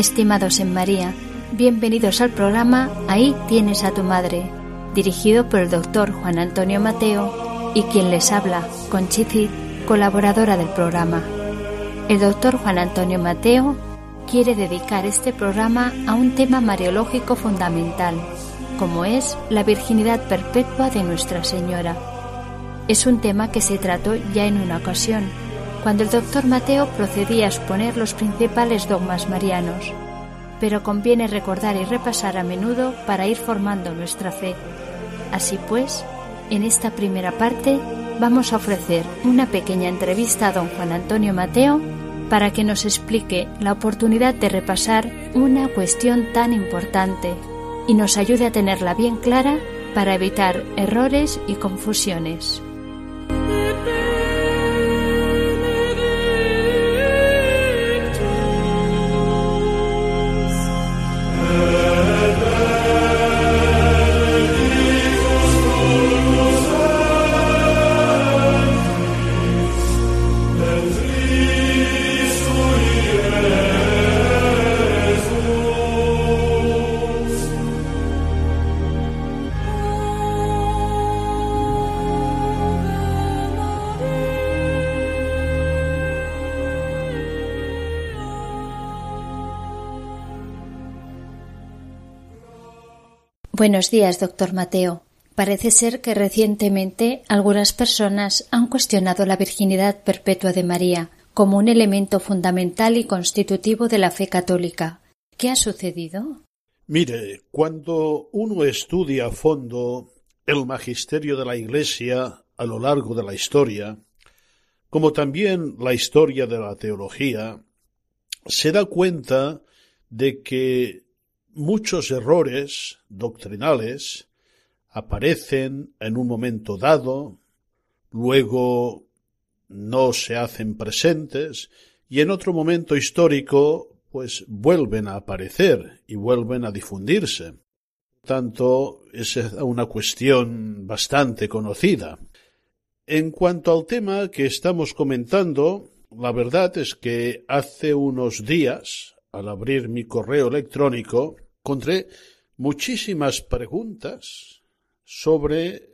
Estimados en María, bienvenidos al programa Ahí tienes a tu madre, dirigido por el doctor Juan Antonio Mateo y quien les habla, Conchici, colaboradora del programa. El doctor Juan Antonio Mateo quiere dedicar este programa a un tema mariológico fundamental, como es la virginidad perpetua de Nuestra Señora. Es un tema que se trató ya en una ocasión, cuando el doctor Mateo procedía a exponer los principales dogmas marianos, pero conviene recordar y repasar a menudo para ir formando nuestra fe. Así pues, en esta primera parte vamos a ofrecer una pequeña entrevista a don Juan Antonio Mateo para que nos explique la oportunidad de repasar una cuestión tan importante y nos ayude a tenerla bien clara para evitar errores y confusiones. Buenos días, doctor Mateo. Parece ser que recientemente algunas personas han cuestionado la virginidad perpetua de María como un elemento fundamental y constitutivo de la fe católica. ¿Qué ha sucedido? Mire, cuando uno estudia a fondo el magisterio de la Iglesia a lo largo de la historia, como también la historia de la teología, se da cuenta de que muchos errores doctrinales aparecen en un momento dado, luego no se hacen presentes y en otro momento histórico pues vuelven a aparecer y vuelven a difundirse. Tanto es una cuestión bastante conocida. En cuanto al tema que estamos comentando, la verdad es que hace unos días, al abrir mi correo electrónico, encontré muchísimas preguntas sobre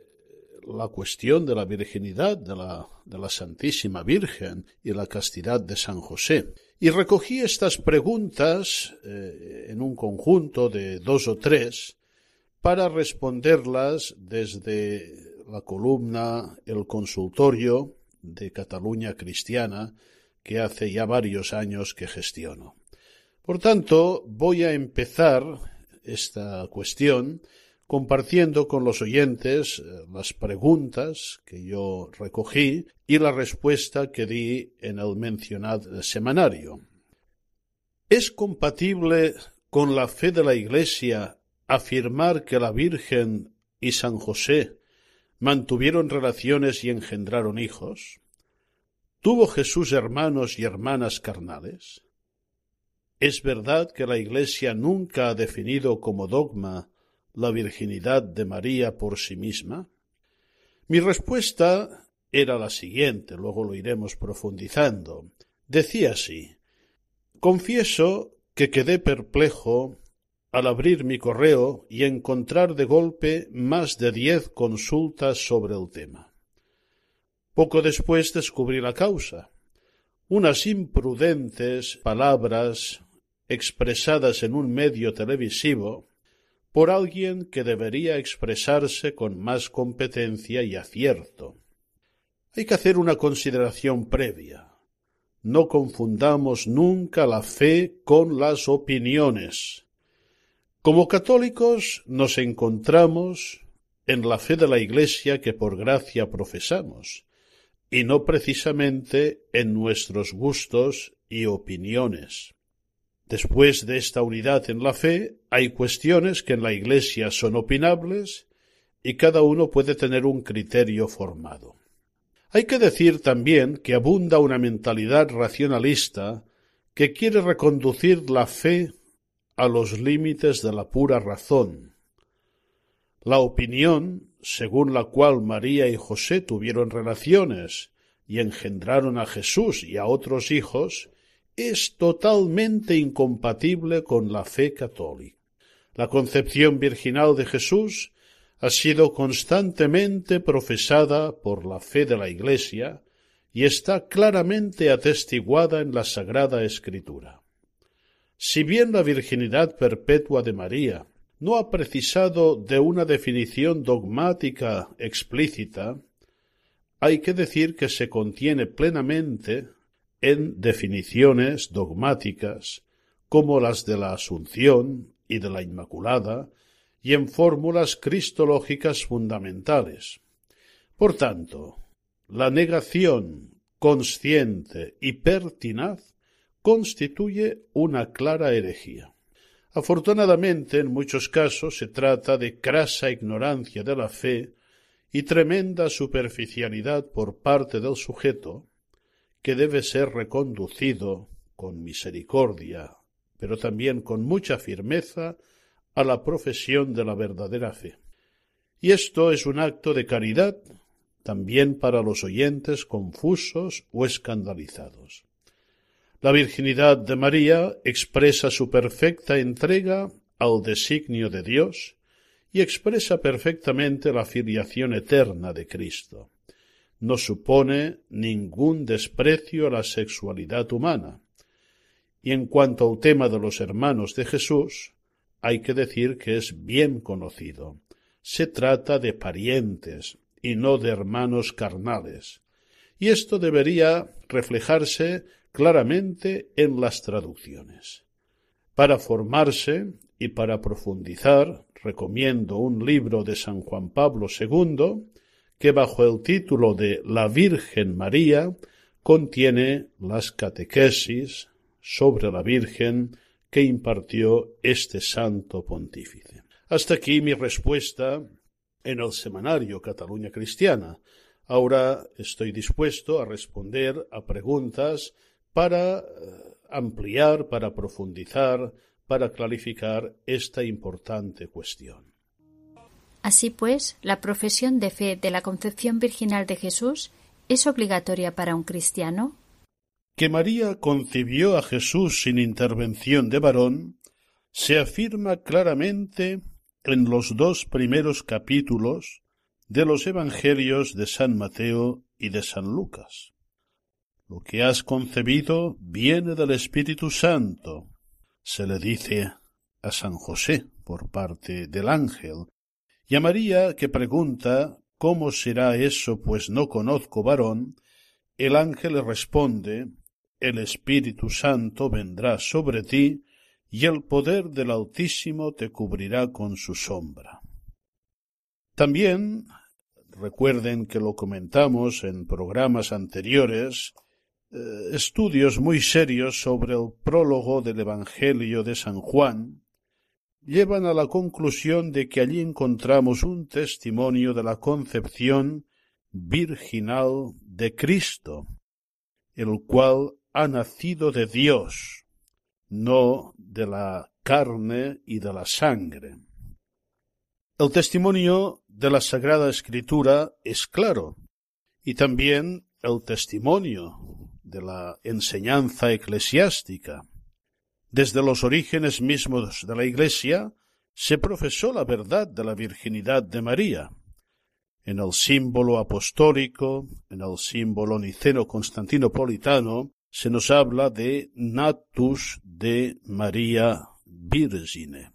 la cuestión de la virginidad de la, de la Santísima Virgen y la castidad de San José. Y recogí estas preguntas eh, en un conjunto de dos o tres para responderlas desde la columna El Consultorio de Cataluña Cristiana que hace ya varios años que gestiono. Por tanto, voy a empezar esta cuestión compartiendo con los oyentes eh, las preguntas que yo recogí y la respuesta que di en el mencionado semanario. ¿Es compatible con la fe de la Iglesia afirmar que la Virgen y San José mantuvieron relaciones y engendraron hijos? ¿Tuvo Jesús hermanos y hermanas carnales? ¿Es verdad que la Iglesia nunca ha definido como dogma la virginidad de María por sí misma? Mi respuesta era la siguiente, luego lo iremos profundizando. Decía así Confieso que quedé perplejo al abrir mi correo y encontrar de golpe más de diez consultas sobre el tema. Poco después descubrí la causa. Unas imprudentes palabras expresadas en un medio televisivo por alguien que debería expresarse con más competencia y acierto. Hay que hacer una consideración previa. No confundamos nunca la fe con las opiniones. Como católicos nos encontramos en la fe de la Iglesia que por gracia profesamos, y no precisamente en nuestros gustos y opiniones. Después de esta unidad en la fe, hay cuestiones que en la Iglesia son opinables y cada uno puede tener un criterio formado. Hay que decir también que abunda una mentalidad racionalista que quiere reconducir la fe a los límites de la pura razón. La opinión, según la cual María y José tuvieron relaciones y engendraron a Jesús y a otros hijos, es totalmente incompatible con la fe católica. La concepción virginal de Jesús ha sido constantemente profesada por la fe de la Iglesia y está claramente atestiguada en la Sagrada Escritura. Si bien la virginidad perpetua de María no ha precisado de una definición dogmática explícita, hay que decir que se contiene plenamente en definiciones dogmáticas como las de la Asunción y de la Inmaculada y en fórmulas cristológicas fundamentales. Por tanto, la negación consciente y pertinaz constituye una clara herejía. Afortunadamente, en muchos casos se trata de crasa ignorancia de la fe y tremenda superficialidad por parte del sujeto, que debe ser reconducido con misericordia, pero también con mucha firmeza a la profesión de la verdadera fe. Y esto es un acto de caridad también para los oyentes confusos o escandalizados. La virginidad de María expresa su perfecta entrega al designio de Dios y expresa perfectamente la filiación eterna de Cristo. No supone ningún desprecio a la sexualidad humana. Y en cuanto al tema de los hermanos de Jesús, hay que decir que es bien conocido. Se trata de parientes y no de hermanos carnales. Y esto debería reflejarse claramente en las traducciones. Para formarse y para profundizar, recomiendo un libro de San Juan Pablo II que bajo el título de La Virgen María contiene las catequesis sobre la Virgen que impartió este santo pontífice. Hasta aquí mi respuesta en el semanario Cataluña Cristiana. Ahora estoy dispuesto a responder a preguntas para eh, ampliar, para profundizar, para clarificar esta importante cuestión. Así pues, la profesión de fe de la concepción virginal de Jesús es obligatoria para un cristiano. Que María concibió a Jesús sin intervención de varón se afirma claramente en los dos primeros capítulos de los Evangelios de San Mateo y de San Lucas. Lo que has concebido viene del Espíritu Santo, se le dice a San José por parte del ángel, y a María que pregunta ¿Cómo será eso, pues no conozco varón? El ángel responde El Espíritu Santo vendrá sobre ti, y el poder del Altísimo te cubrirá con su sombra. También recuerden que lo comentamos en programas anteriores, eh, estudios muy serios sobre el prólogo del Evangelio de San Juan llevan a la conclusión de que allí encontramos un testimonio de la concepción virginal de Cristo, el cual ha nacido de Dios, no de la carne y de la sangre. El testimonio de la Sagrada Escritura es claro, y también el testimonio de la enseñanza eclesiástica. Desde los orígenes mismos de la Iglesia se profesó la verdad de la virginidad de María. En el símbolo apostólico, en el símbolo niceno constantinopolitano, se nos habla de natus de María Virgine.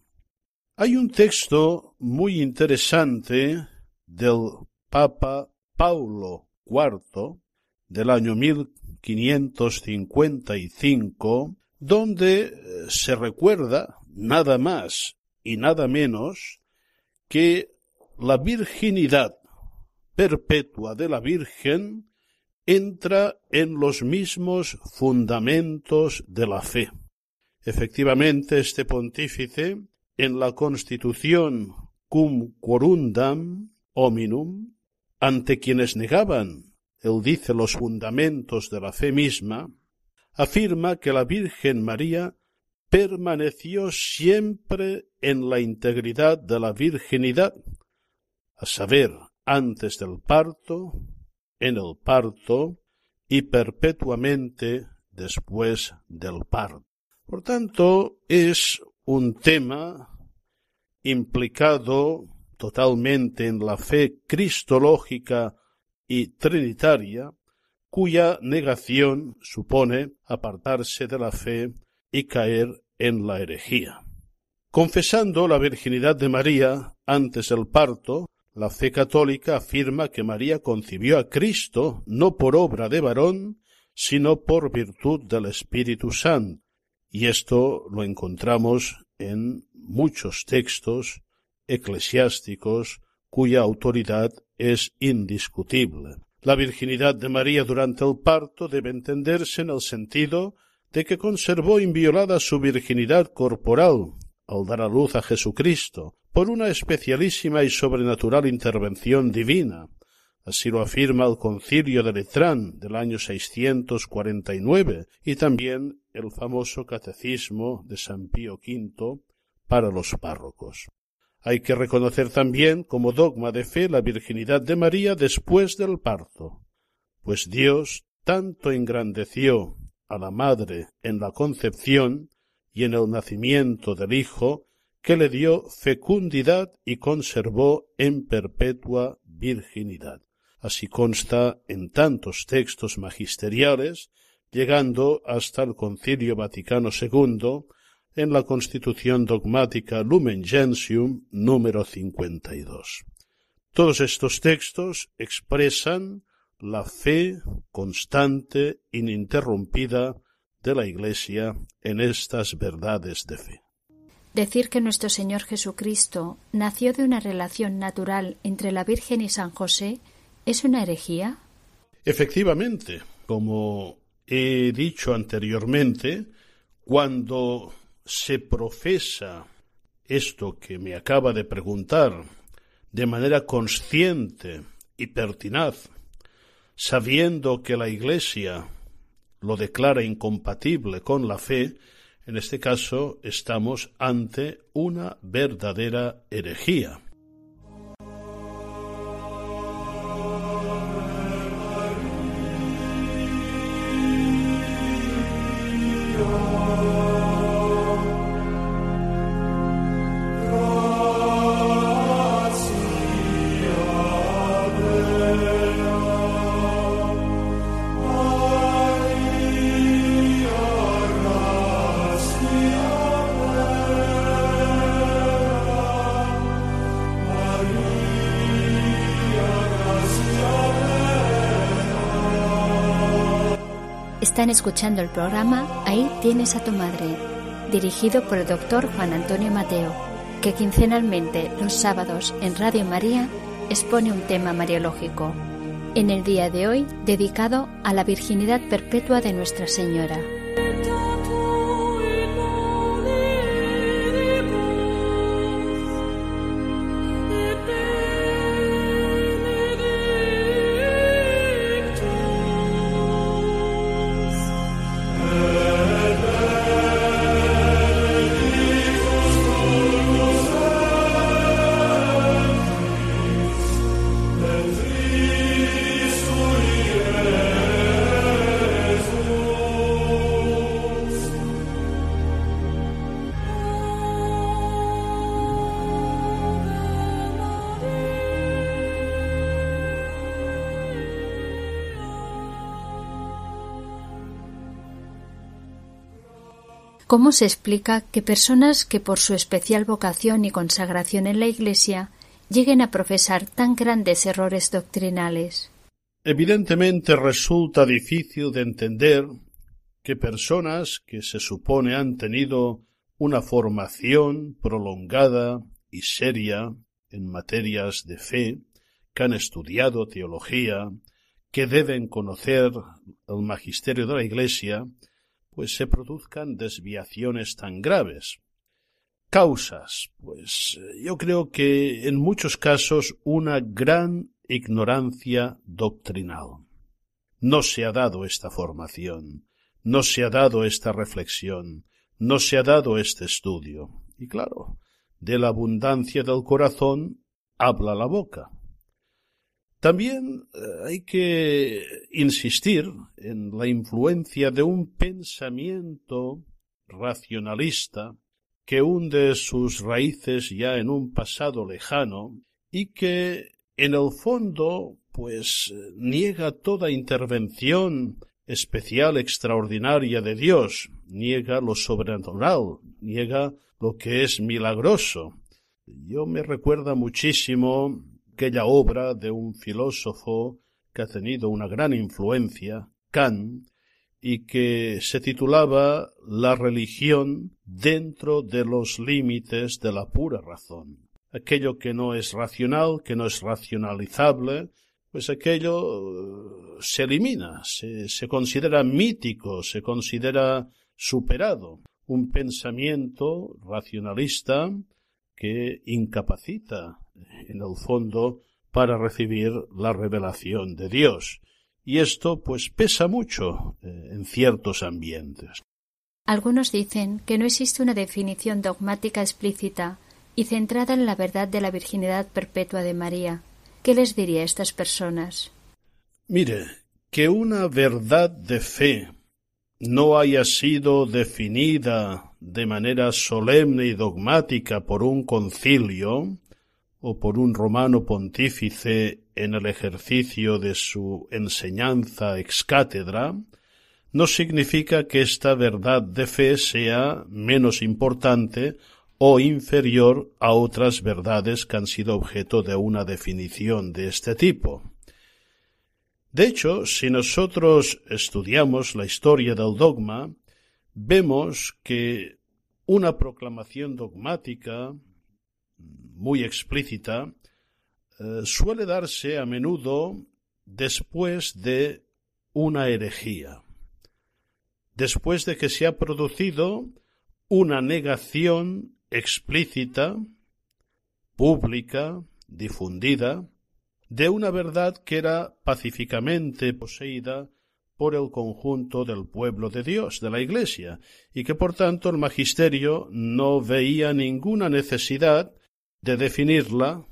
Hay un texto muy interesante del Papa Paulo IV del año 1555, donde eh, se recuerda nada más y nada menos que la virginidad perpetua de la Virgen entra en los mismos fundamentos de la fe. Efectivamente, este pontífice, en la constitución cum quorundam hominum, ante quienes negaban, él dice, los fundamentos de la fe misma, afirma que la Virgen María permaneció siempre en la integridad de la virginidad, a saber, antes del parto, en el parto y perpetuamente después del parto. Por tanto, es un tema implicado totalmente en la fe cristológica y trinitaria, cuya negación supone apartarse de la fe y caer en la herejía. Confesando la virginidad de María antes del parto, la fe católica afirma que María concibió a Cristo no por obra de varón, sino por virtud del Espíritu Santo, y esto lo encontramos en muchos textos eclesiásticos cuya autoridad es indiscutible. La virginidad de María durante el parto debe entenderse en el sentido de que conservó inviolada su virginidad corporal al dar a luz a Jesucristo, por una especialísima y sobrenatural intervención divina. Así lo afirma el concilio de Letrán del año 649 y también el famoso catecismo de San Pío V para los párrocos. Hay que reconocer también como dogma de fe la virginidad de María después del parto, pues Dios tanto engrandeció a la madre en la concepción y en el nacimiento del Hijo, que le dio fecundidad y conservó en perpetua virginidad. Así consta en tantos textos magisteriales, llegando hasta el Concilio Vaticano II en la Constitución dogmática Lumen Gentium número 52. Todos estos textos expresan la fe constante, ininterrumpida de la Iglesia en estas verdades de fe. Decir que nuestro Señor Jesucristo nació de una relación natural entre la Virgen y San José es una herejía? Efectivamente, como he dicho anteriormente, cuando se profesa esto que me acaba de preguntar de manera consciente y pertinaz, sabiendo que la Iglesia lo declara incompatible con la fe, en este caso estamos ante una verdadera herejía. Están escuchando el programa Ahí tienes a tu madre, dirigido por el doctor Juan Antonio Mateo, que quincenalmente los sábados en Radio María expone un tema mariológico. En el día de hoy dedicado a la virginidad perpetua de Nuestra Señora. ¿Cómo se explica que personas que por su especial vocación y consagración en la Iglesia lleguen a profesar tan grandes errores doctrinales? Evidentemente resulta difícil de entender que personas que se supone han tenido una formación prolongada y seria en materias de fe, que han estudiado teología, que deben conocer el magisterio de la Iglesia, pues se produzcan desviaciones tan graves. Causas, pues yo creo que en muchos casos una gran ignorancia doctrinal. No se ha dado esta formación, no se ha dado esta reflexión, no se ha dado este estudio. Y claro, de la abundancia del corazón habla la boca. También eh, hay que insistir en la influencia de un pensamiento racionalista que hunde sus raíces ya en un pasado lejano y que en el fondo pues niega toda intervención especial extraordinaria de Dios, niega lo sobrenatural, niega lo que es milagroso. Yo me recuerda muchísimo aquella obra de un filósofo que ha tenido una gran influencia, Kant, y que se titulaba La religión dentro de los límites de la pura razón. Aquello que no es racional, que no es racionalizable, pues aquello eh, se elimina, se, se considera mítico, se considera superado. Un pensamiento racionalista que incapacita en el fondo para recibir la revelación de Dios. Y esto pues pesa mucho eh, en ciertos ambientes. Algunos dicen que no existe una definición dogmática explícita y centrada en la verdad de la virginidad perpetua de María. ¿Qué les diría a estas personas? Mire, que una verdad de fe no haya sido definida de manera solemne y dogmática por un concilio, o por un romano pontífice en el ejercicio de su enseñanza ex cátedra, no significa que esta verdad de fe sea menos importante o inferior a otras verdades que han sido objeto de una definición de este tipo. De hecho, si nosotros estudiamos la historia del dogma, vemos que una proclamación dogmática muy explícita, eh, suele darse a menudo después de una herejía, después de que se ha producido una negación explícita, pública, difundida, de una verdad que era pacíficamente poseída por el conjunto del pueblo de Dios, de la Iglesia, y que por tanto el magisterio no veía ninguna necesidad de definirla,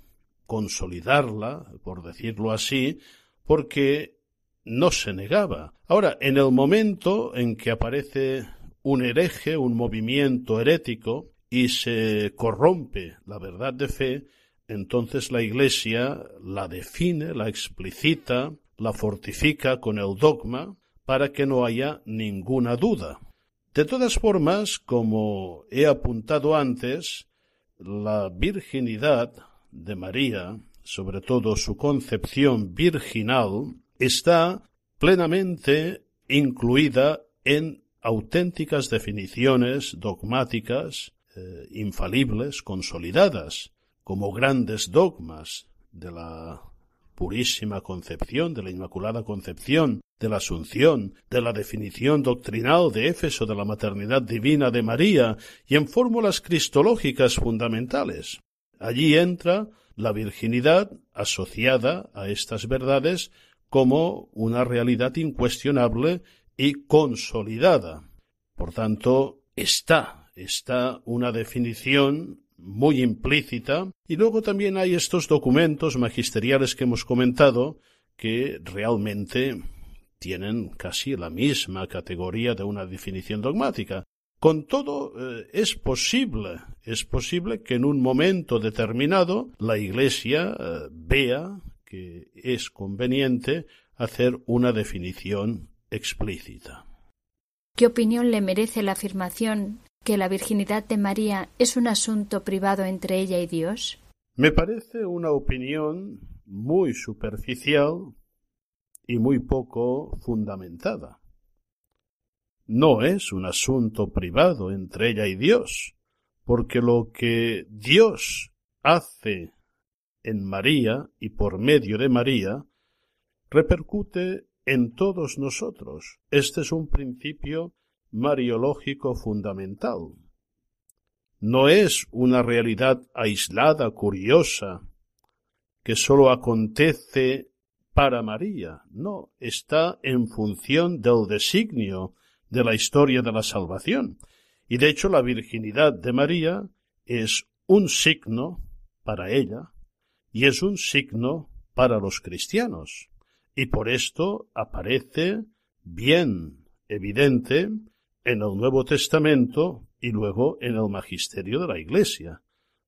consolidarla, por decirlo así, porque no se negaba. Ahora, en el momento en que aparece un hereje, un movimiento herético, y se corrompe la verdad de fe, entonces la Iglesia la define, la explicita, la fortifica con el dogma, para que no haya ninguna duda. De todas formas, como he apuntado antes, la virginidad de María, sobre todo su concepción virginal, está plenamente incluida en auténticas definiciones dogmáticas eh, infalibles, consolidadas, como grandes dogmas de la purísima concepción, de la Inmaculada Concepción, de la Asunción, de la definición doctrinal de Éfeso de la maternidad divina de María y en fórmulas cristológicas fundamentales. Allí entra la virginidad asociada a estas verdades como una realidad incuestionable y consolidada. Por tanto, está, está una definición muy implícita y luego también hay estos documentos magisteriales que hemos comentado que realmente tienen casi la misma categoría de una definición dogmática. Con todo, eh, es posible, es posible que en un momento determinado la Iglesia eh, vea que es conveniente hacer una definición explícita. ¿Qué opinión le merece la afirmación que la virginidad de María es un asunto privado entre ella y Dios? Me parece una opinión muy superficial y muy poco fundamentada. No es un asunto privado entre ella y Dios, porque lo que Dios hace en María y por medio de María repercute en todos nosotros. Este es un principio mariológico fundamental. No es una realidad aislada, curiosa, que sólo acontece para María. No, está en función del designio de la historia de la salvación. Y de hecho la virginidad de María es un signo para ella y es un signo para los cristianos. Y por esto aparece bien evidente en el Nuevo Testamento y luego en el magisterio de la Iglesia.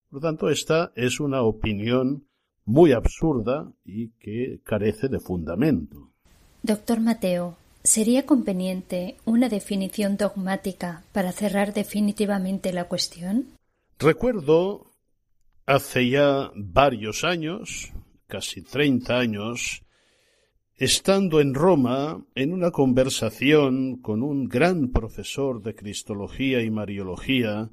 Por lo tanto, esta es una opinión muy absurda y que carece de fundamento. Doctor Mateo, ¿sería conveniente una definición dogmática para cerrar definitivamente la cuestión? Recuerdo hace ya varios años, casi treinta años, estando en Roma en una conversación con un gran profesor de Cristología y Mariología,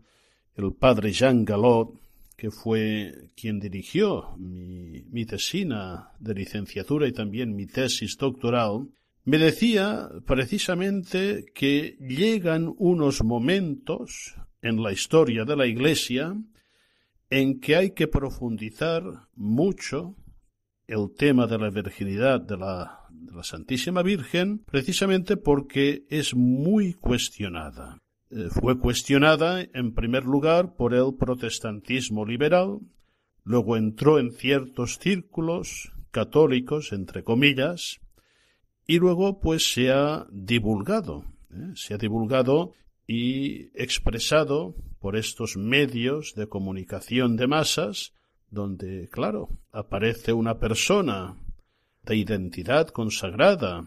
el padre Jean Galot, que fue quien dirigió mi, tesina de licenciatura y también mi tesis doctoral, me decía precisamente que llegan unos momentos en la historia de la Iglesia en que hay que profundizar mucho el tema de la virginidad de la, de la Santísima Virgen precisamente porque es muy cuestionada. Eh, fue cuestionada en primer lugar por el protestantismo liberal, luego entró en ciertos círculos católicos, entre comillas, y luego pues se ha divulgado, ¿eh? se ha divulgado y expresado por estos medios de comunicación de masas, donde, claro, aparece una persona de identidad consagrada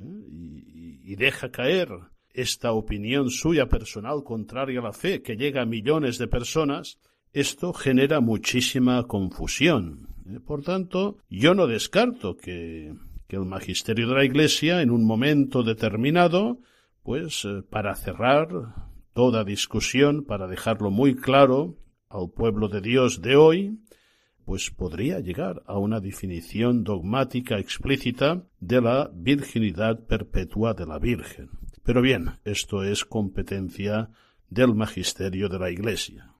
¿eh? y, deja caer esta opinión suya personal contraria a la fe que llega a millones de personas, esto genera muchísima confusión. Eh, por tanto, yo no descarto que, que, el magisterio de la Iglesia, en un momento determinado, pues eh, para cerrar toda discusión, para dejarlo muy claro al pueblo de Dios de hoy, pues podría llegar a una definición dogmática explícita de la virginidad perpetua de la Virgen. Pero bien, esto es competencia del magisterio de la Iglesia.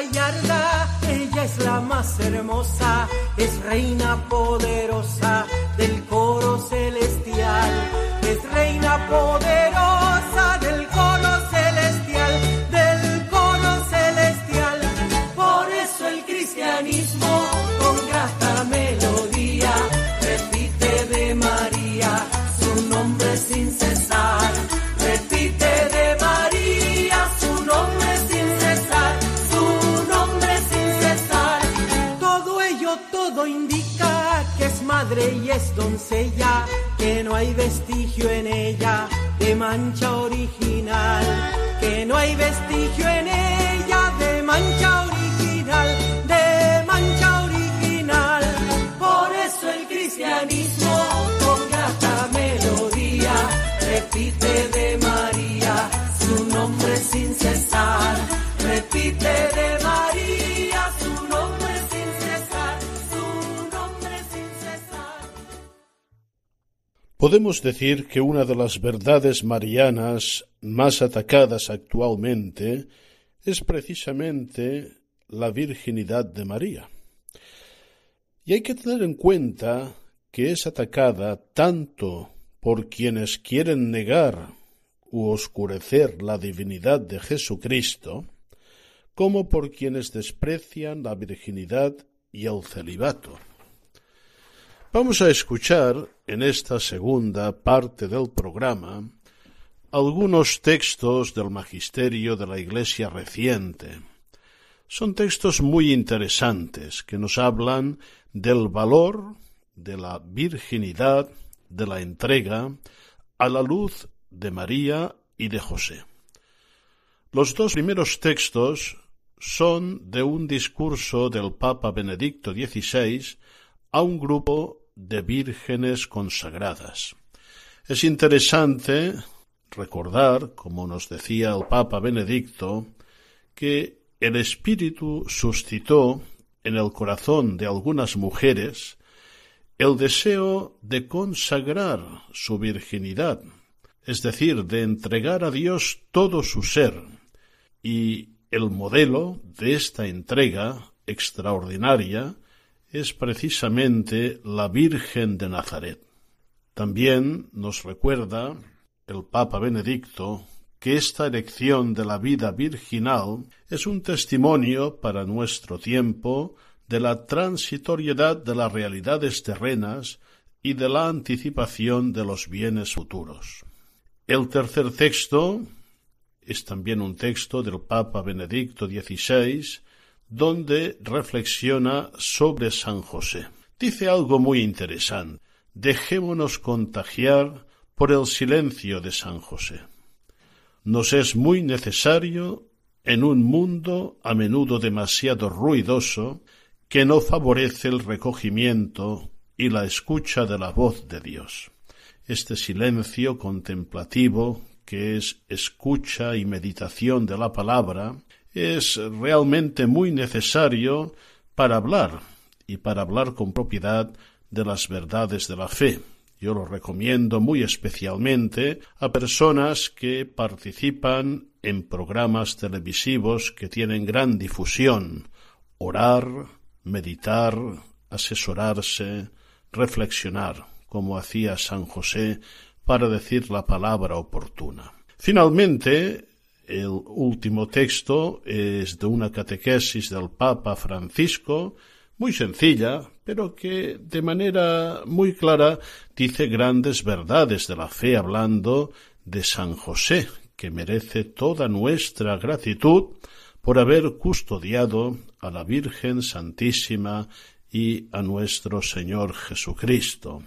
Ella es la más hermosa, es reina poderosa del coro celestial, es reina poderosa del coro todo indica que es madre y es doncella, que no hay vestigio en ella de mancha original, que no hay vestigio en ella de mancha original, de mancha original. Por eso el cristianismo con grata melodía repite de María su nombre sin cesar. Repite de María Podemos decir que una de las verdades marianas más atacadas actualmente es precisamente la virginidad de María. Y hay que tener en cuenta que es atacada tanto por quienes quieren negar u oscurecer la divinidad de Jesucristo, como por quienes desprecian la virginidad y el celibato. Vamos a escuchar en esta segunda parte del programa algunos textos del magisterio de la Iglesia reciente, Son textos muy interesantes que nos hablan del valor de la virginidad, de la entrega, a la luz de María y de José. Los dos primeros textos son de un discurso del Papa Benedicto XVI a un grupo de vírgenes consagradas. Es interesante recordar, como nos decía el Papa Benedicto, que el Espíritu suscitó en el corazón de algunas mujeres el deseo de consagrar su virginidad, es decir, de entregar a Dios todo su ser, y el modelo de esta entrega extraordinaria es precisamente la Virgen de Nazaret. También nos recuerda el Papa Benedicto que esta elección de la vida virginal es un testimonio para nuestro tiempo de la transitoriedad de las realidades terrenas y de la anticipación de los bienes futuros. El tercer texto es también un texto del Papa Benedicto XVI, donde reflexiona sobre San José. Dice algo muy interesante. Dejémonos contagiar por el silencio de San José. Nos es muy necesario, en un mundo a menudo demasiado ruidoso, que no favorece el recogimiento y la escucha de la voz de Dios. Este silencio contemplativo que es escucha y meditación de la palabra, es realmente muy necesario para hablar y para hablar con propiedad de las verdades de la fe. Yo lo recomiendo muy especialmente a personas que participan en programas televisivos que tienen gran difusión. Orar, meditar, asesorarse, reflexionar, como hacía San José para decir la palabra oportuna. Finalmente, el último texto es de una catequesis del Papa Francisco, muy sencilla, pero que de manera muy clara dice grandes verdades de la fe hablando de San José, que merece toda nuestra gratitud por haber custodiado a la Virgen Santísima y a nuestro Señor Jesucristo.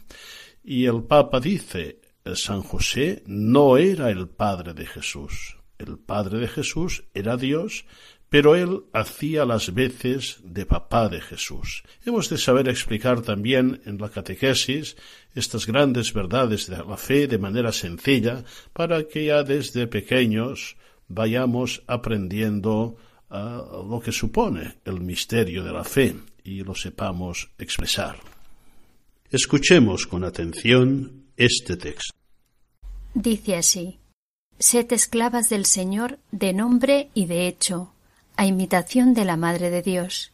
Y el Papa dice, San José no era el padre de Jesús. El padre de Jesús era Dios, pero él hacía las veces de papá de Jesús. Hemos de saber explicar también en la catequesis estas grandes verdades de la fe de manera sencilla para que ya desde pequeños vayamos aprendiendo ah, lo que supone el misterio de la fe y lo sepamos expresar. Escuchemos con atención este texto. Dice así, Sed esclavas del Señor de nombre y de hecho, a imitación de la Madre de Dios.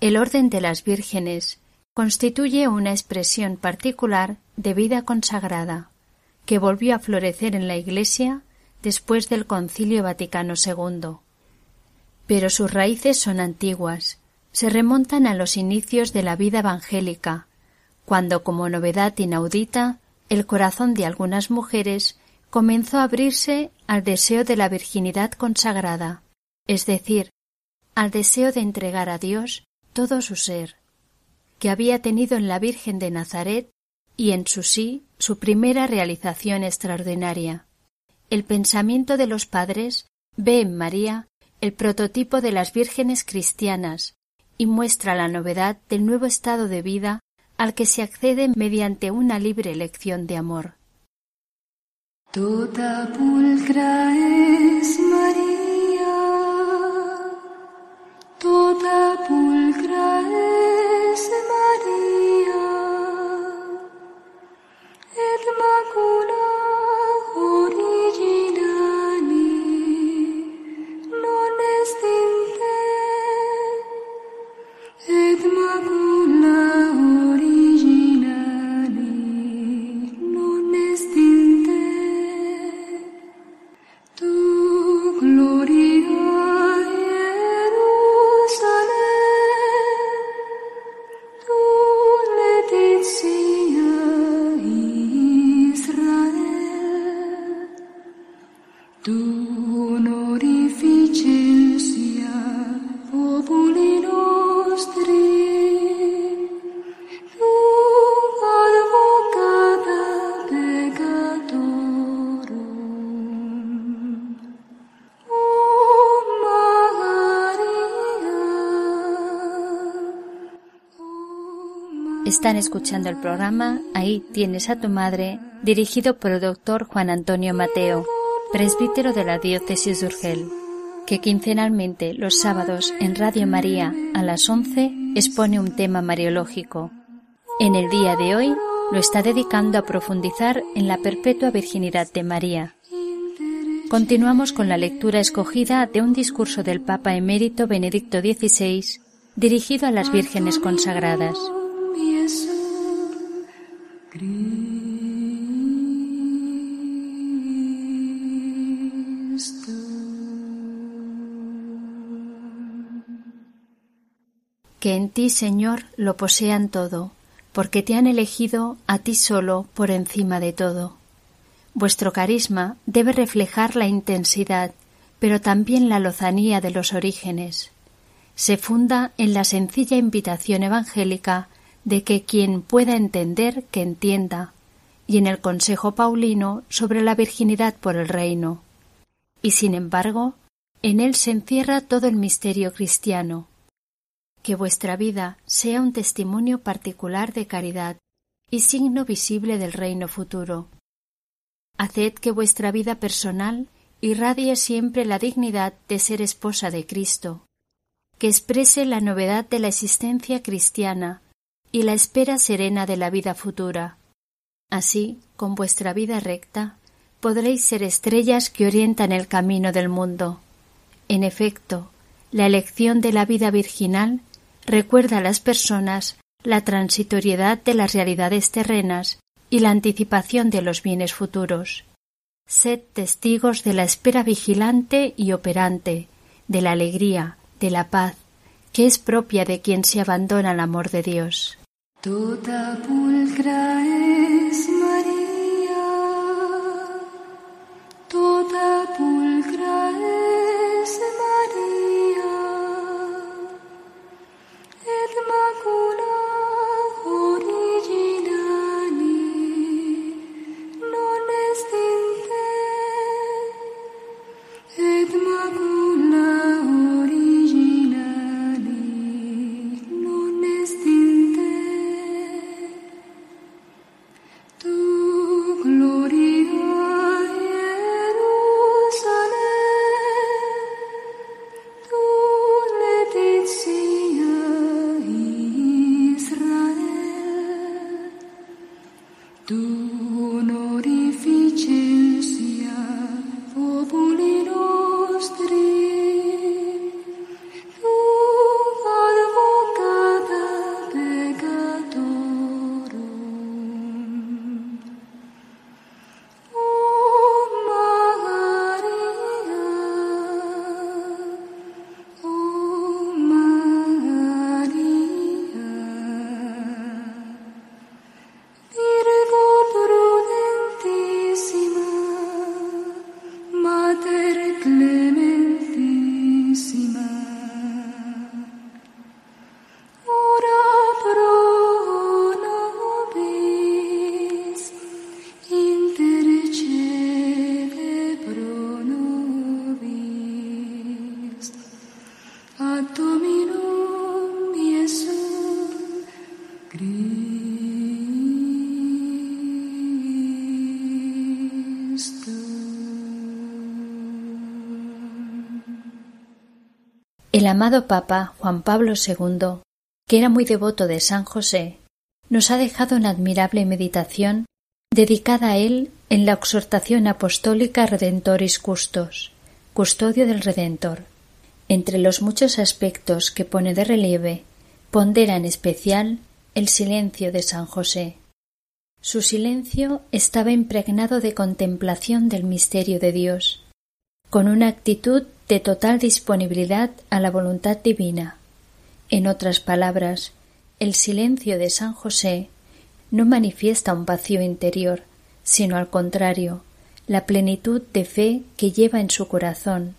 El orden de las vírgenes constituye una expresión particular de vida consagrada, que volvió a florecer en la Iglesia después del Concilio Vaticano II. Pero sus raíces son antiguas, se remontan a los inicios de la vida evangélica, cuando como novedad inaudita el corazón de algunas mujeres comenzó a abrirse al deseo de la virginidad consagrada, es decir, al deseo de entregar a Dios todo su ser, que había tenido en la Virgen de Nazaret y en su sí su primera realización extraordinaria. El pensamiento de los padres ve en María el prototipo de las vírgenes cristianas y muestra la novedad del nuevo estado de vida al que se accede mediante una libre elección de amor. Toda pulcra es María, toda pulcra Están escuchando el programa Ahí tienes a tu madre, dirigido por el doctor Juan Antonio Mateo, presbítero de la diócesis de Urgel, que quincenalmente los sábados en Radio María a las 11 expone un tema mariológico. En el día de hoy lo está dedicando a profundizar en la perpetua virginidad de María. Continuamos con la lectura escogida de un discurso del Papa emérito Benedicto XVI dirigido a las vírgenes consagradas. Que en ti, Señor, lo posean todo, porque te han elegido a ti solo por encima de todo. Vuestro carisma debe reflejar la intensidad, pero también la lozanía de los orígenes. Se funda en la sencilla invitación evangélica de que quien pueda entender, que entienda, y en el consejo paulino sobre la virginidad por el reino. Y sin embargo, en él se encierra todo el misterio cristiano. Que vuestra vida sea un testimonio particular de caridad y signo visible del reino futuro. Haced que vuestra vida personal irradie siempre la dignidad de ser esposa de Cristo, que exprese la novedad de la existencia cristiana y la espera serena de la vida futura. Así, con vuestra vida recta, podréis ser estrellas que orientan el camino del mundo. En efecto, la elección de la vida virginal recuerda a las personas la transitoriedad de las realidades terrenas y la anticipación de los bienes futuros. Sed testigos de la espera vigilante y operante, de la alegría, de la paz, que es propia de quien se abandona al amor de Dios. Toda pulcra es María, El amado Papa Juan Pablo II, que era muy devoto de San José, nos ha dejado una admirable meditación dedicada a él en la exhortación apostólica Redentoris Custos, custodio del Redentor. Entre los muchos aspectos que pone de relieve, pondera en especial el silencio de San José. Su silencio estaba impregnado de contemplación del misterio de Dios, con una actitud de total disponibilidad a la voluntad divina. En otras palabras, el silencio de San José no manifiesta un vacío interior, sino al contrario, la plenitud de fe que lleva en su corazón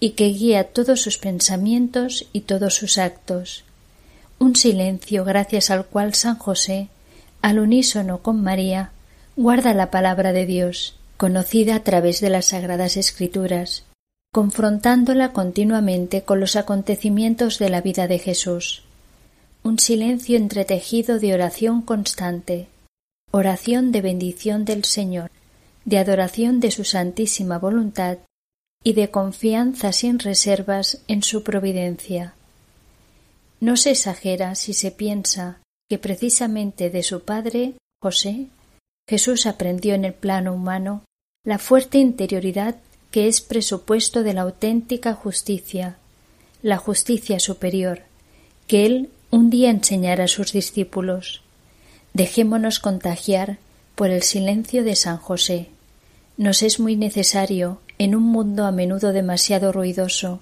y que guía todos sus pensamientos y todos sus actos. Un silencio gracias al cual San José, al unísono con María, guarda la palabra de Dios, conocida a través de las sagradas escrituras, confrontándola continuamente con los acontecimientos de la vida de Jesús. un silencio entretejido de oración constante, oración de bendición del Señor, de adoración de su santísima voluntad y de confianza sin reservas en su providencia. No se exagera si se piensa que precisamente de su padre, José, Jesús aprendió en el plano humano la fuerte interioridad que es presupuesto de la auténtica justicia, la justicia superior, que él un día enseñará a sus discípulos. Dejémonos contagiar por el silencio de San José. Nos es muy necesario, en un mundo a menudo demasiado ruidoso,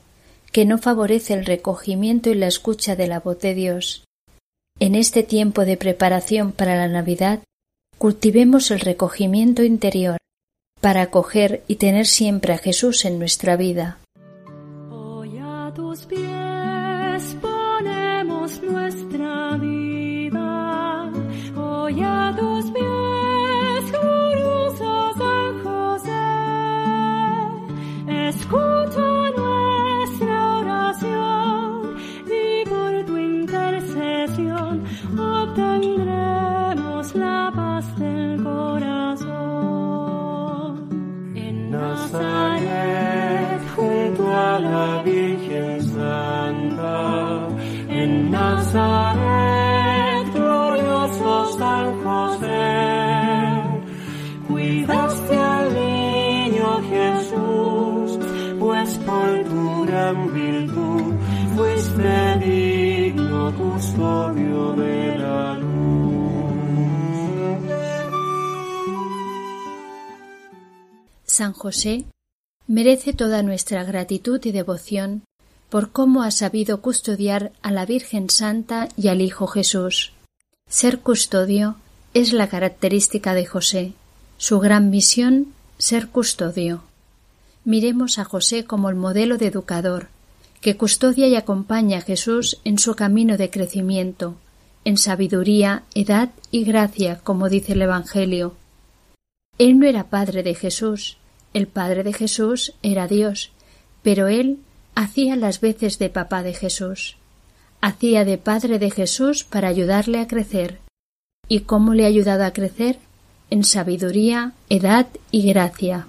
que no favorece el recogimiento y la escucha de la voz de Dios. En este tiempo de preparación para la Navidad, cultivemos el recogimiento interior para acoger y tener siempre a Jesús en nuestra vida. San José merece toda nuestra gratitud y devoción por cómo ha sabido custodiar a la Virgen Santa y al Hijo Jesús. Ser custodio es la característica de José, su gran misión ser custodio. Miremos a José como el modelo de educador, que custodia y acompaña a Jesús en su camino de crecimiento, en sabiduría, edad y gracia, como dice el Evangelio. Él no era padre de Jesús, el padre de Jesús era Dios, pero él hacía las veces de papá de Jesús. Hacía de padre de Jesús para ayudarle a crecer. ¿Y cómo le ha ayudado a crecer? En sabiduría, edad y gracia.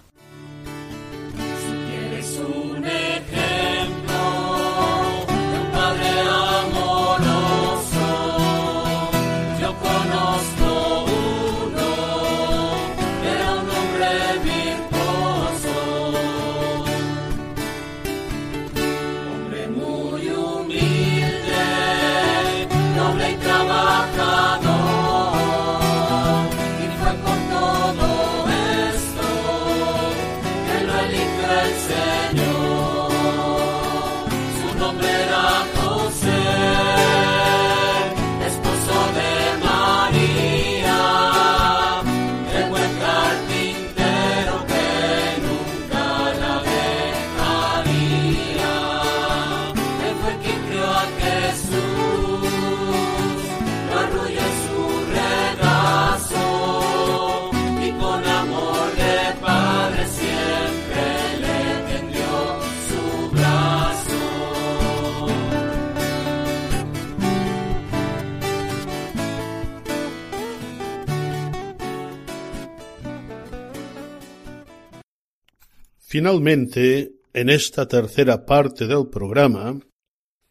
Finalmente, en esta tercera parte del programa,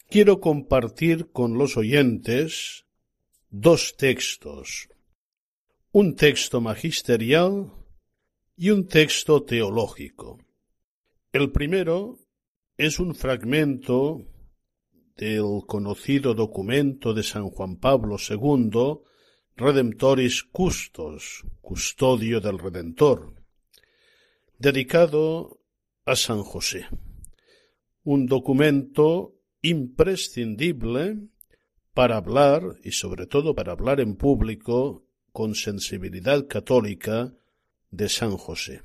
quiero compartir con los oyentes dos textos, un texto magisterial y un texto teológico. El primero es un fragmento del conocido documento de San Juan Pablo II, Redemptoris Custos, custodio del Redentor, dedicado a San José. Un documento imprescindible para hablar, y sobre todo para hablar en público, con sensibilidad católica, de San José.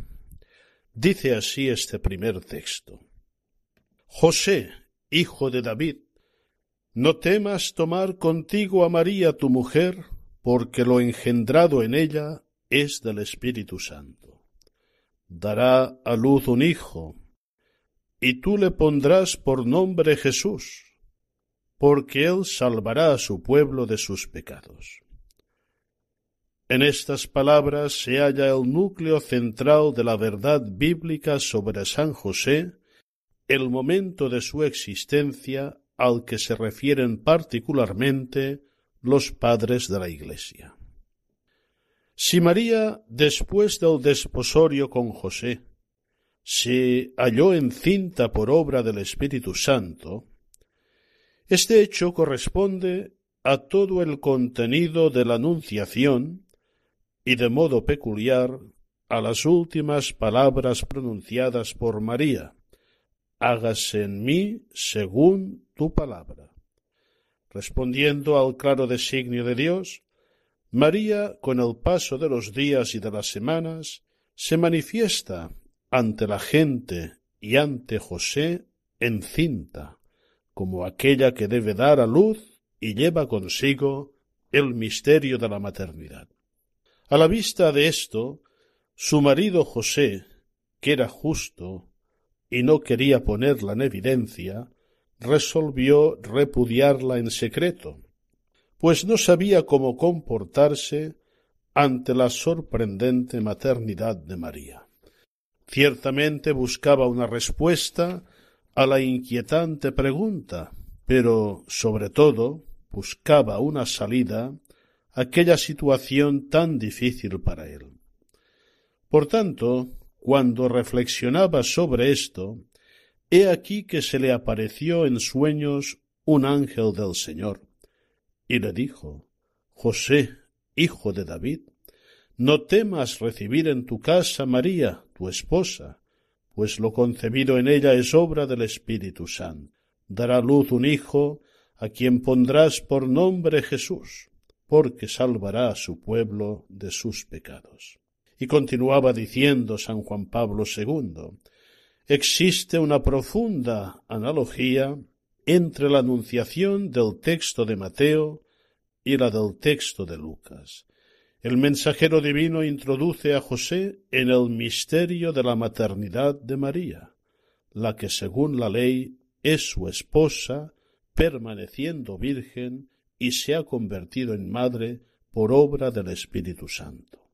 Dice así este primer texto. José, hijo de David, no temas tomar contigo a María tu mujer, porque lo engendrado en ella es del Espíritu Santo. Dará a luz un hijo, y tú le pondrás por nombre Jesús, porque Él salvará a su pueblo de sus pecados. En estas palabras se halla el núcleo central de la verdad bíblica sobre San José, el momento de su existencia al que se refieren particularmente los padres de la Iglesia. Si María, después del desposorio con José, se halló encinta por obra del Espíritu Santo, este hecho corresponde a todo el contenido de la Anunciación y de modo peculiar a las últimas palabras pronunciadas por María, hágase en mí según tu palabra. Respondiendo al claro designio de Dios, María, con el paso de los días y de las semanas, se manifiesta ante la gente y ante José encinta, como aquella que debe dar a luz y lleva consigo el misterio de la maternidad. A la vista de esto, su marido José, que era justo y no quería ponerla en evidencia, resolvió repudiarla en secreto, pues no sabía cómo comportarse ante la sorprendente maternidad de María. Ciertamente buscaba una respuesta a la inquietante pregunta, pero sobre todo buscaba una salida a aquella situación tan difícil para él. Por tanto, cuando reflexionaba sobre esto, he aquí que se le apareció en sueños un ángel del Señor, y le dijo José, hijo de David, no temas recibir en tu casa María, tu esposa, pues lo concebido en ella es obra del Espíritu Santo. Dará luz un hijo, a quien pondrás por nombre Jesús, porque salvará a su pueblo de sus pecados. Y continuaba diciendo San Juan Pablo II, existe una profunda analogía entre la anunciación del texto de Mateo y la del texto de Lucas. El mensajero divino introduce a José en el misterio de la maternidad de María, la que según la ley es su esposa, permaneciendo virgen y se ha convertido en madre por obra del Espíritu Santo.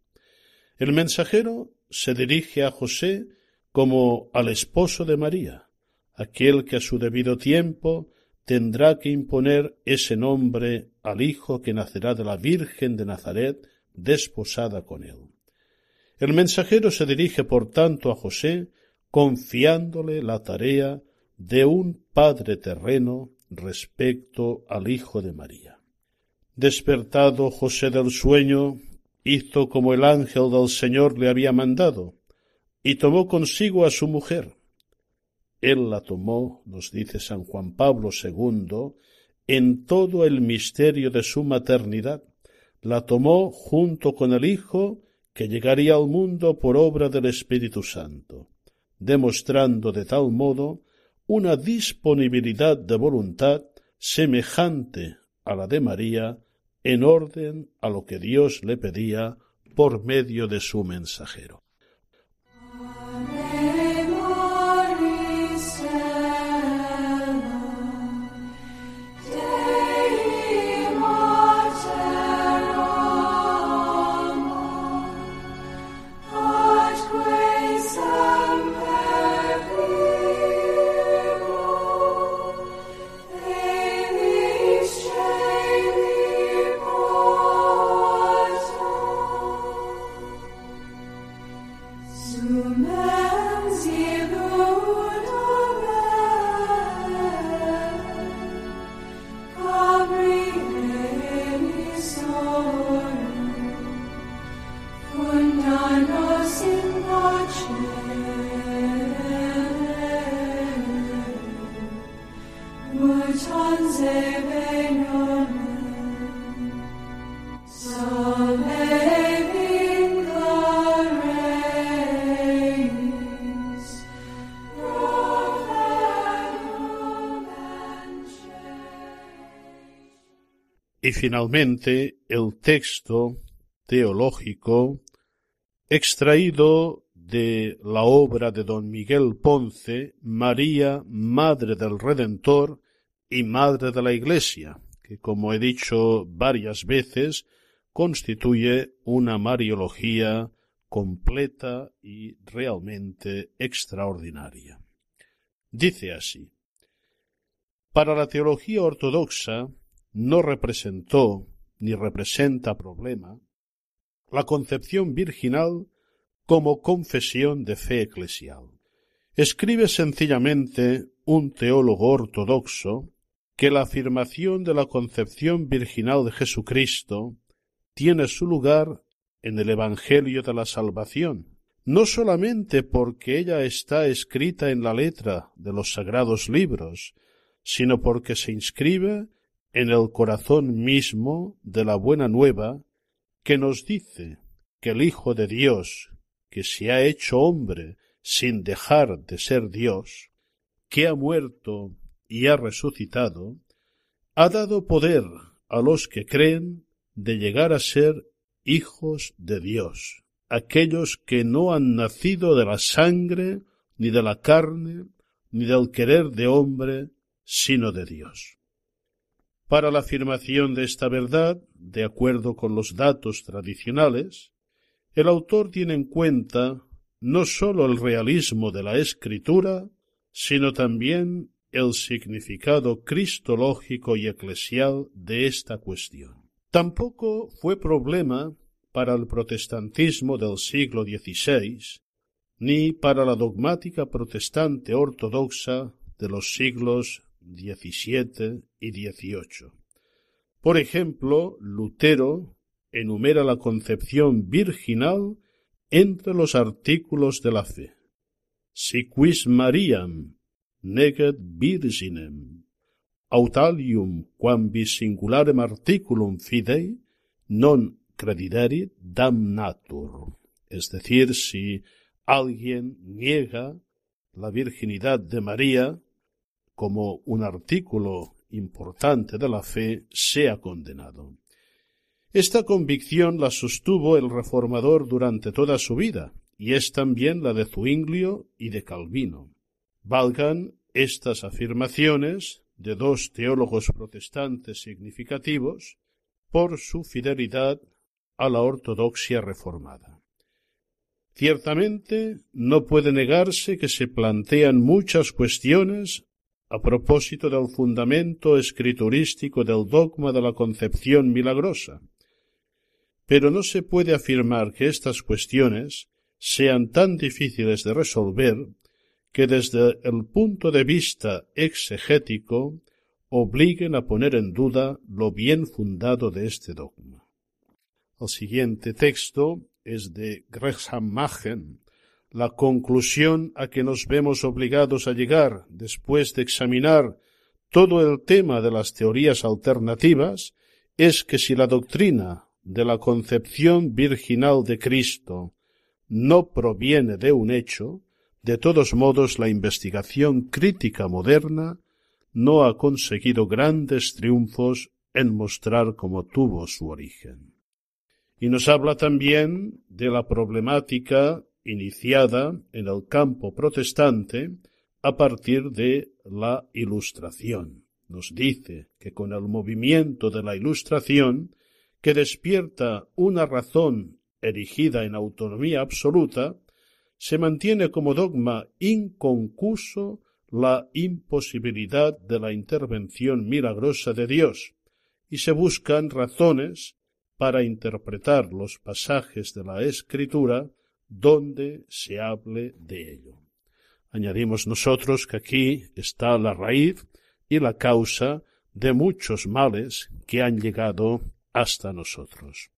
El mensajero se dirige a José como al esposo de María, aquel que a su debido tiempo tendrá que imponer ese nombre al hijo que nacerá de la Virgen de Nazaret desposada con él. El mensajero se dirige, por tanto, a José, confiándole la tarea de un padre terreno respecto al Hijo de María. Despertado José del sueño, hizo como el ángel del Señor le había mandado, y tomó consigo a su mujer. Él la tomó, nos dice San Juan Pablo II, en todo el misterio de su maternidad, la tomó junto con el Hijo que llegaría al mundo por obra del Espíritu Santo, demostrando de tal modo una disponibilidad de voluntad semejante a la de María en orden a lo que Dios le pedía por medio de su mensajero. Y finalmente el texto teológico extraído de la obra de don Miguel Ponce, María, Madre del Redentor, y Madre de la Iglesia, que como he dicho varias veces, constituye una mariología completa y realmente extraordinaria. Dice así, para la teología ortodoxa no representó ni representa problema la concepción virginal como confesión de fe eclesial. Escribe sencillamente un teólogo ortodoxo que la afirmación de la concepción virginal de Jesucristo tiene su lugar en el Evangelio de la Salvación, no solamente porque ella está escrita en la letra de los sagrados libros, sino porque se inscribe en el corazón mismo de la buena nueva que nos dice que el Hijo de Dios, que se ha hecho hombre sin dejar de ser Dios, que ha muerto y ha resucitado, ha dado poder a los que creen de llegar a ser hijos de Dios, aquellos que no han nacido de la sangre, ni de la carne, ni del querer de hombre, sino de Dios. Para la afirmación de esta verdad, de acuerdo con los datos tradicionales, el autor tiene en cuenta no sólo el realismo de la escritura, sino también el significado cristológico y eclesial de esta cuestión. Tampoco fue problema para el protestantismo del siglo XVI, ni para la dogmática protestante ortodoxa de los siglos XVII y XVIII. Por ejemplo, Lutero enumera la concepción virginal entre los artículos de la fe. Si quis Mariam neget virginem, autalium quam bis singularem articulum fidei non crediderit damnatur. Es decir, si alguien niega la virginidad de María como un artículo importante de la fe, sea condenado. Esta convicción la sostuvo el reformador durante toda su vida, y es también la de Zuinglio y de Calvino. Valgan estas afirmaciones de dos teólogos protestantes significativos por su fidelidad a la ortodoxia reformada. Ciertamente no puede negarse que se plantean muchas cuestiones a propósito del fundamento escriturístico del dogma de la concepción milagrosa, pero no se puede afirmar que estas cuestiones sean tan difíciles de resolver que desde el punto de vista exegético obliguen a poner en duda lo bien fundado de este dogma. El siguiente texto es de Gresham la conclusión a que nos vemos obligados a llegar después de examinar todo el tema de las teorías alternativas es que si la doctrina de la concepción virginal de Cristo no proviene de un hecho, de todos modos la investigación crítica moderna no ha conseguido grandes triunfos en mostrar cómo tuvo su origen. Y nos habla también de la problemática iniciada en el campo protestante a partir de la Ilustración. Nos dice que con el movimiento de la Ilustración, que despierta una razón erigida en autonomía absoluta, se mantiene como dogma inconcuso la imposibilidad de la intervención milagrosa de Dios, y se buscan razones para interpretar los pasajes de la Escritura donde se hable de ello. Añadimos nosotros que aquí está la raíz y la causa de muchos males que han llegado hasta nosotros.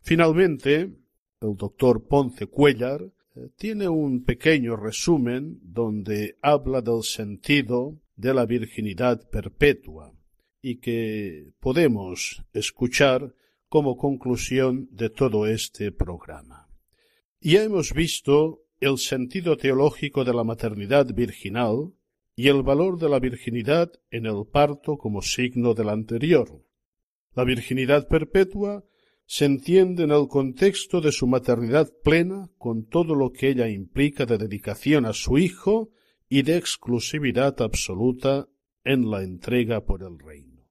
Finalmente, el doctor Ponce Cuellar eh, tiene un pequeño resumen donde habla del sentido de la virginidad perpetua y que podemos escuchar como conclusión de todo este programa. Ya hemos visto el sentido teológico de la maternidad virginal y el valor de la virginidad en el parto como signo del anterior. La virginidad perpetua se entiende en el contexto de su maternidad plena con todo lo que ella implica de dedicación a su hijo y de exclusividad absoluta en la entrega por el reino.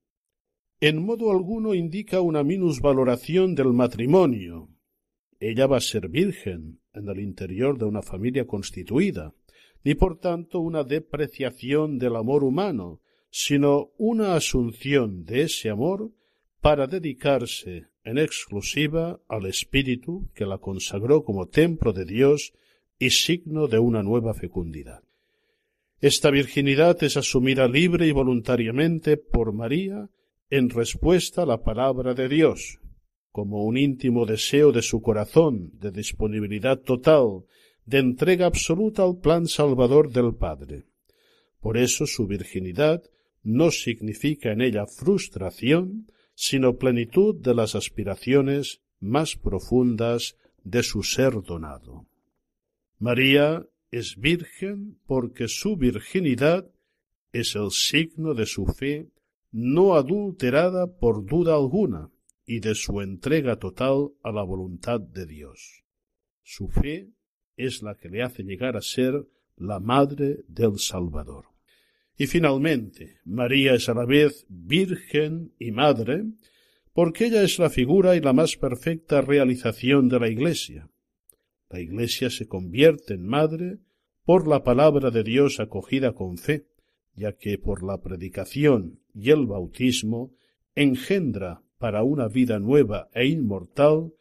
En modo alguno indica una minusvaloración del matrimonio. Ella va a ser virgen en el interior de una familia constituida, ni por tanto una depreciación del amor humano, sino una asunción de ese amor para dedicarse en exclusiva al espíritu que la consagró como templo de Dios y signo de una nueva fecundidad. Esta virginidad es asumida libre y voluntariamente por María en respuesta a la palabra de Dios, como un íntimo deseo de su corazón, de disponibilidad total, de entrega absoluta al plan salvador del Padre. Por eso su virginidad no significa en ella frustración, sino plenitud de las aspiraciones más profundas de su ser donado. María es virgen porque su virginidad es el signo de su fe no adulterada por duda alguna y de su entrega total a la voluntad de Dios. Su fe es la que le hace llegar a ser la madre del Salvador. Y finalmente, María es a la vez virgen y madre, porque ella es la figura y la más perfecta realización de la Iglesia. La Iglesia se convierte en madre por la palabra de Dios acogida con fe, ya que por la predicación y el bautismo engendra para una vida nueva e inmortal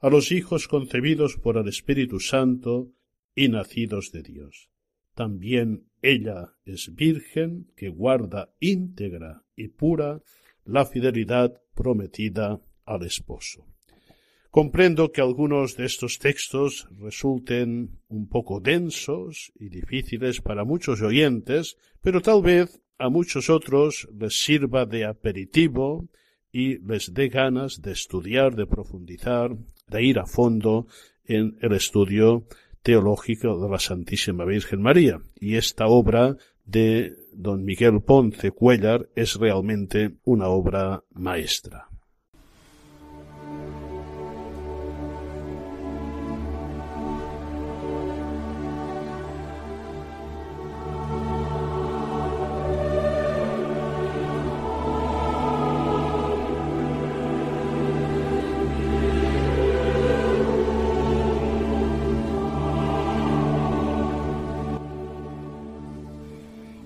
a los hijos concebidos por el Espíritu Santo y nacidos de Dios. También ella es virgen que guarda íntegra y pura la fidelidad prometida al esposo. Comprendo que algunos de estos textos resulten un poco densos y difíciles para muchos oyentes, pero tal vez a muchos otros les sirva de aperitivo y les dé ganas de estudiar, de profundizar, de ir a fondo en el estudio teológico de la Santísima Virgen María. Y esta obra de don Miguel Ponce Cuellar es realmente una obra maestra.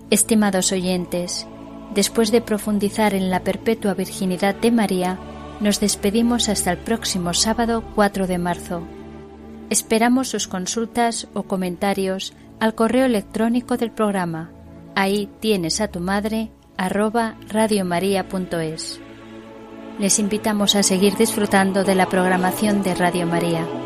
Estimados oyentes, después de profundizar en la perpetua virginidad de María, nos despedimos hasta el próximo sábado 4 de marzo. Esperamos sus consultas o comentarios al correo electrónico del programa. Ahí tienes a tu madre arroba radiomaria.es. Les invitamos a seguir disfrutando de la programación de Radio María. María,